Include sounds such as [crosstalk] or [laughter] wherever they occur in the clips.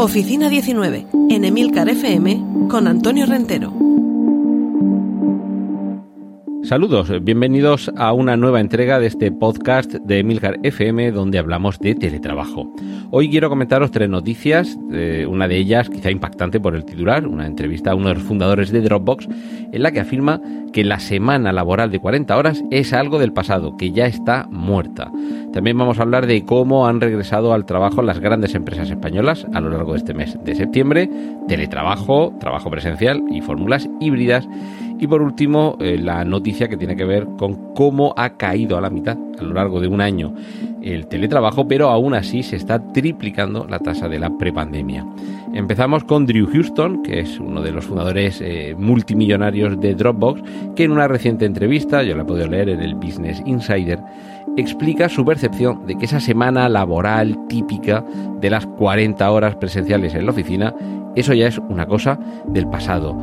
Oficina 19, en Emilcar FM, con Antonio Rentero. Saludos, bienvenidos a una nueva entrega de este podcast de Emilcar FM donde hablamos de teletrabajo. Hoy quiero comentaros tres noticias, eh, una de ellas quizá impactante por el titular, una entrevista a uno de los fundadores de Dropbox, en la que afirma que la semana laboral de 40 horas es algo del pasado, que ya está muerta. También vamos a hablar de cómo han regresado al trabajo las grandes empresas españolas a lo largo de este mes de septiembre, teletrabajo, trabajo presencial y fórmulas híbridas. Y por último, eh, la noticia que tiene que ver con cómo ha caído a la mitad a lo largo de un año el teletrabajo, pero aún así se está triplicando la tasa de la prepandemia. Empezamos con Drew Houston, que es uno de los fundadores eh, multimillonarios de Dropbox, que en una reciente entrevista, yo la he podido leer en el Business Insider, explica su percepción de que esa semana laboral típica de las 40 horas presenciales en la oficina, eso ya es una cosa del pasado.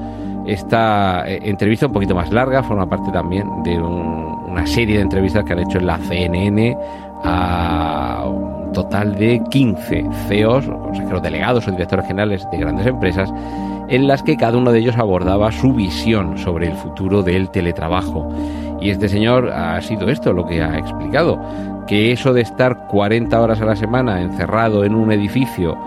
Esta eh, entrevista un poquito más larga forma parte también de una serie de entrevistas que han hecho en la CNN a un total de 15 CEOs, consejeros delegados o directores generales de grandes empresas, en las que cada uno de ellos abordaba su visión sobre el futuro del teletrabajo. Y este señor ha sido esto lo que ha explicado, que eso de estar 40 horas a la semana encerrado en un edificio,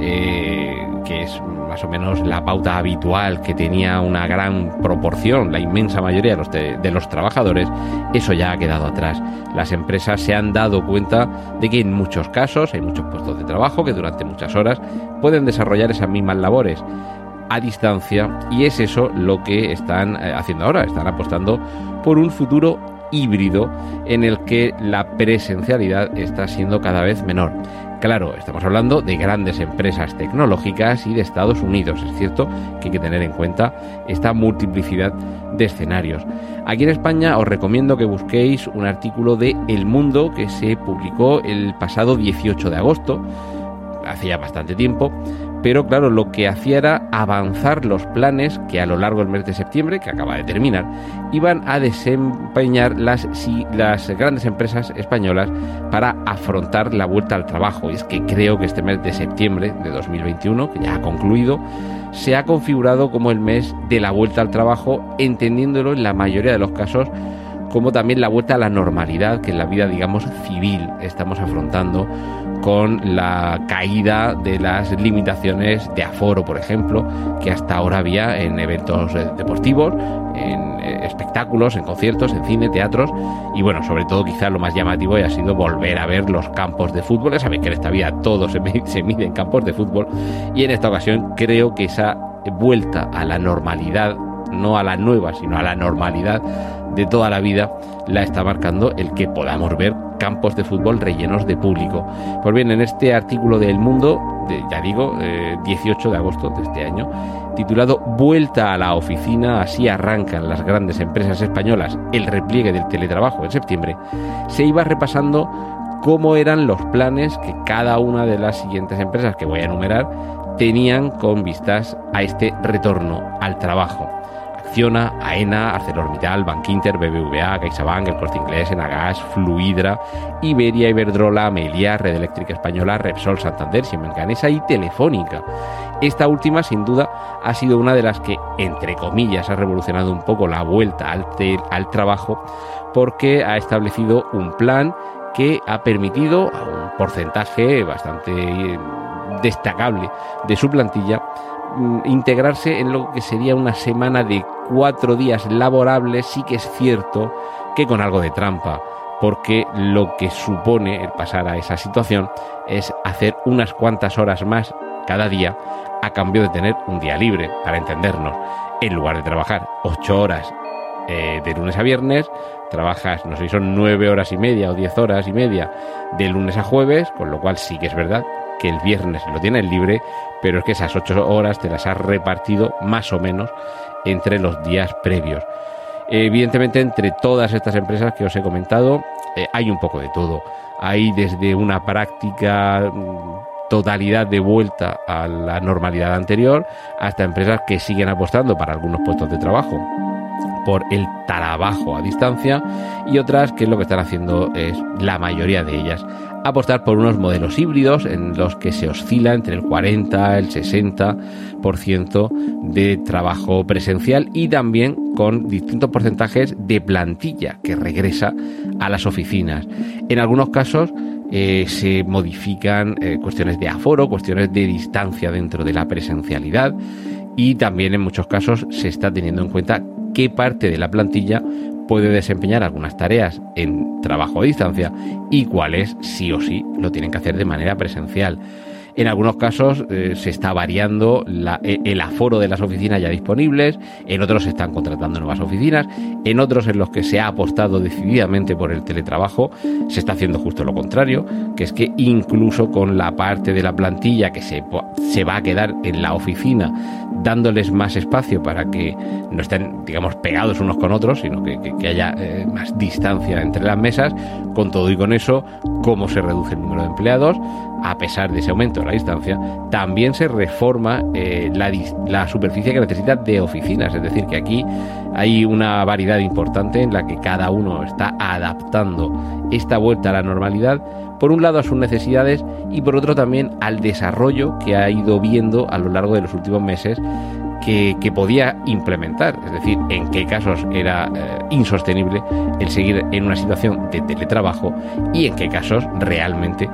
eh, que es más o menos la pauta habitual que tenía una gran proporción, la inmensa mayoría de los, de, los trabajadores, eso ya ha quedado atrás. Las empresas se han dado cuenta de que en muchos casos hay muchos puestos de trabajo que durante muchas horas pueden desarrollar esas mismas labores a distancia y es eso lo que están eh, haciendo ahora, están apostando por un futuro híbrido en el que la presencialidad está siendo cada vez menor. Claro, estamos hablando de grandes empresas tecnológicas y de Estados Unidos. Es cierto que hay que tener en cuenta esta multiplicidad de escenarios. Aquí en España os recomiendo que busquéis un artículo de El Mundo que se publicó el pasado 18 de agosto, hacía bastante tiempo, pero claro, lo que hacía era avanzar los planes que a lo largo del mes de septiembre, que acaba de terminar, iban a desempeñar las, las grandes empresas españolas para afrontar la vuelta al trabajo. Y es que creo que este mes de septiembre de 2021, que ya ha concluido, se ha configurado como el mes de la vuelta al trabajo, entendiéndolo en la mayoría de los casos como también la vuelta a la normalidad que en la vida, digamos, civil estamos afrontando con la caída de las limitaciones de aforo, por ejemplo, que hasta ahora había en eventos eh, deportivos, en eh, espectáculos, en conciertos, en cine, teatros y bueno, sobre todo quizás lo más llamativo ha sido volver a ver los campos de fútbol. Ya sabéis que en esta vida todo se, se mide en campos de fútbol y en esta ocasión creo que esa vuelta a la normalidad, no a la nueva, sino a la normalidad de toda la vida, la está marcando el que podamos ver campos de fútbol rellenos de público. Pues bien, en este artículo del Mundo, de, ya digo, 18 eh, de agosto de este año, titulado Vuelta a la oficina, así arrancan las grandes empresas españolas el repliegue del teletrabajo en septiembre, se iba repasando cómo eran los planes que cada una de las siguientes empresas que voy a enumerar tenían con vistas a este retorno al trabajo. Acciona, AENA, ArcelorMittal, Bankinter, BBVA, CaixaBank, El Corte Inglés, Enagas, Fluidra, Iberia, Iberdrola, Melia, Red Eléctrica Española, Repsol, Santander, Siemens Gamesa y Telefónica. Esta última, sin duda, ha sido una de las que, entre comillas, ha revolucionado un poco la vuelta al, al trabajo porque ha establecido un plan que ha permitido a un porcentaje bastante eh, destacable de su plantilla Mm, integrarse en lo que sería una semana de cuatro días laborables, sí que es cierto que con algo de trampa, porque lo que supone el pasar a esa situación es hacer unas cuantas horas más cada día a cambio de tener un día libre, para entendernos, en lugar de trabajar ocho horas eh, de lunes a viernes, trabajas, no sé si son nueve horas y media o diez horas y media de lunes a jueves, con lo cual sí que es verdad que el viernes lo tienes libre, pero es que esas ocho horas te las has repartido más o menos entre los días previos. Evidentemente, entre todas estas empresas que os he comentado, eh, hay un poco de todo. Hay desde una práctica mm, totalidad de vuelta a la normalidad anterior hasta empresas que siguen apostando para algunos puestos de trabajo por el trabajo a distancia y otras que lo que están haciendo es la mayoría de ellas apostar por unos modelos híbridos en los que se oscila entre el 40 el 60% de trabajo presencial y también con distintos porcentajes de plantilla que regresa a las oficinas. En algunos casos eh, se modifican eh, cuestiones de aforo, cuestiones de distancia dentro de la presencialidad y también en muchos casos se está teniendo en cuenta qué parte de la plantilla puede desempeñar algunas tareas en trabajo a distancia y cuáles sí o sí lo tienen que hacer de manera presencial. En algunos casos eh, se está variando e, el aforo de las oficinas ya disponibles, en otros se están contratando nuevas oficinas, en otros en los que se ha apostado decididamente por el teletrabajo, se está haciendo justo lo contrario, que es que incluso con la parte de la plantilla que se, se va a quedar en la oficina, dándoles más espacio para que no estén, digamos, pegados unos con otros, sino que, haya eh, más distancia entre las mesas, con todo y con eso, cómo se reduce el número de empleados, a pesar de ese aumento de la distancia, también se reforma eh, la, superficie que necesita de oficinas. Es decir, que aquí hay una variedad importante en la que cada uno está adaptando esta vuelta a la normalidad, por un lado a sus necesidades y por otro también al desarrollo que ha ido viendo a lo largo de los últimos meses que, podía implementar, es decir, en qué casos era eh, insostenible el seguir en una situación de teletrabajo y en qué casos realmente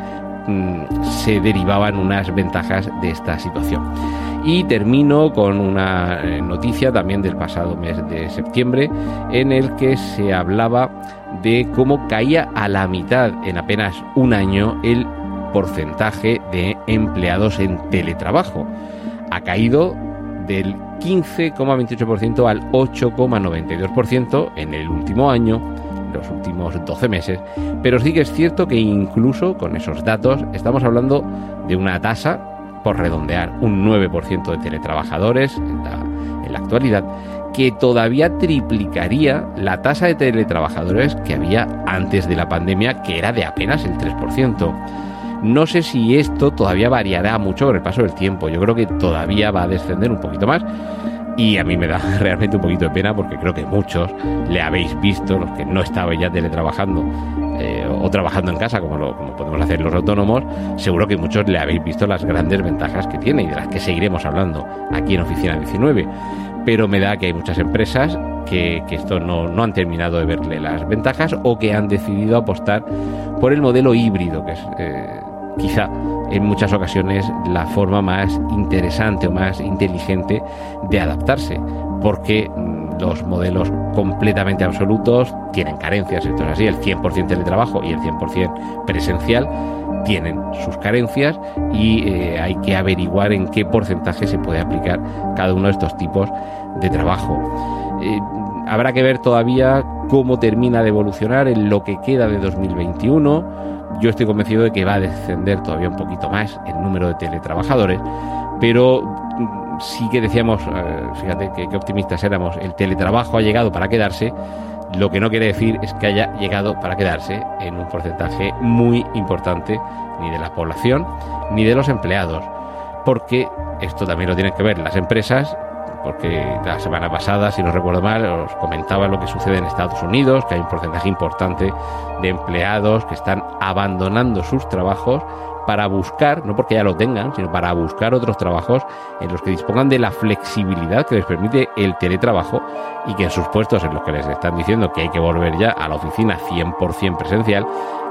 se derivaban unas ventajas de esta situación. Y termino con una eh, noticia también del pasado mes de septiembre en el que se hablaba de cómo caía a la mitad en apenas un año el porcentaje de empleados en teletrabajo. Ha caído del 15,28% al 8,92% en el último año los últimos 12 meses, pero sí que es cierto que incluso con esos datos estamos hablando de una tasa, por redondear, un 9% de teletrabajadores en la, actualidad, que todavía triplicaría la tasa de teletrabajadores que había antes de la pandemia, que era de apenas el 3%. No sé si esto todavía variará mucho con el paso del tiempo. Yo creo que todavía va a descender un poquito más. Y a mí me da [laughs] realmente un poquito de pena porque creo que muchos le habéis visto, los que no estabais ya teletrabajando eh, o trabajando en casa como, lo, como podemos hacer los autónomos, seguro que muchos le habéis visto las grandes ventajas que tiene y de las que seguiremos hablando aquí en Oficina 19. Pero me da que hay muchas empresas que, esto no, no, han terminado de verle las ventajas o que han decidido apostar por el modelo híbrido, que es eh, quizá en muchas ocasiones la forma más interesante o más inteligente de adaptarse, porque mm, los modelos completamente absolutos tienen carencias, esto es así, el 100% teletrabajo y el 100% presencial tienen sus carencias y eh, hay que averiguar en qué porcentaje se puede aplicar cada uno de estos tipos de trabajo. Eh, habrá que ver todavía cómo termina de evolucionar en lo que queda de 2021 yo estoy convencido de que va a descender todavía un poquito más el número de teletrabajadores, pero mm, sí que decíamos, eh, fíjate que, optimistas éramos, el teletrabajo ha llegado para quedarse, lo que no quiere decir es que haya llegado para quedarse en un porcentaje muy importante ni de la población ni de los empleados, porque esto también lo tienen que ver las empresas porque la semana pasada, si no recuerdo mal, os comentaba lo que sucede en Estados Unidos, que hay un porcentaje importante de empleados que están abandonando sus trabajos para buscar, no porque ya lo tengan, sino para buscar otros trabajos en los que dispongan de la flexibilidad que les permite el teletrabajo y que en sus puestos en los que les están diciendo que hay que volver ya a la oficina 100% presencial,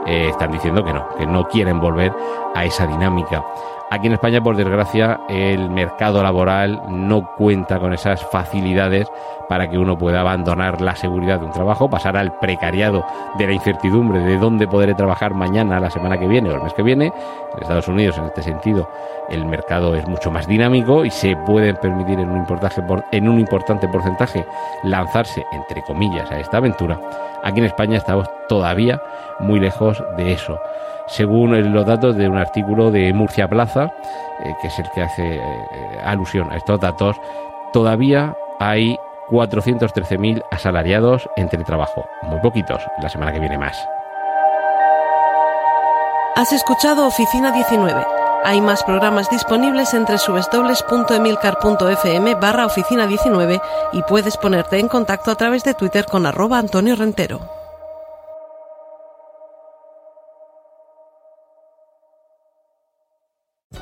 eh, están diciendo que no, que no quieren volver a esa dinámica. Aquí en España, por desgracia, el mercado laboral no cuenta con esas facilidades para que uno pueda abandonar la seguridad de un trabajo, pasar al precariado de la incertidumbre de dónde podré trabajar mañana, la semana que viene o el mes que viene. En Estados Unidos, en este sentido, el mercado es mucho más dinámico y se pueden permitir en un importante, en un importante porcentaje lanzarse, entre comillas, a esta aventura. Aquí en España estamos todavía muy lejos de eso según los datos de un artículo de Murcia Plaza, eh, que es el que hace eh, alusión a estos datos, todavía hay 413.000 asalariados en teletrabajo. Muy poquitos, la semana que viene más. Has escuchado Oficina 19. Hay más programas disponibles entre subesdobles.emilcar.fm barra oficina 19 y puedes ponerte en contacto a través de Twitter con arroba Antonio Rentero.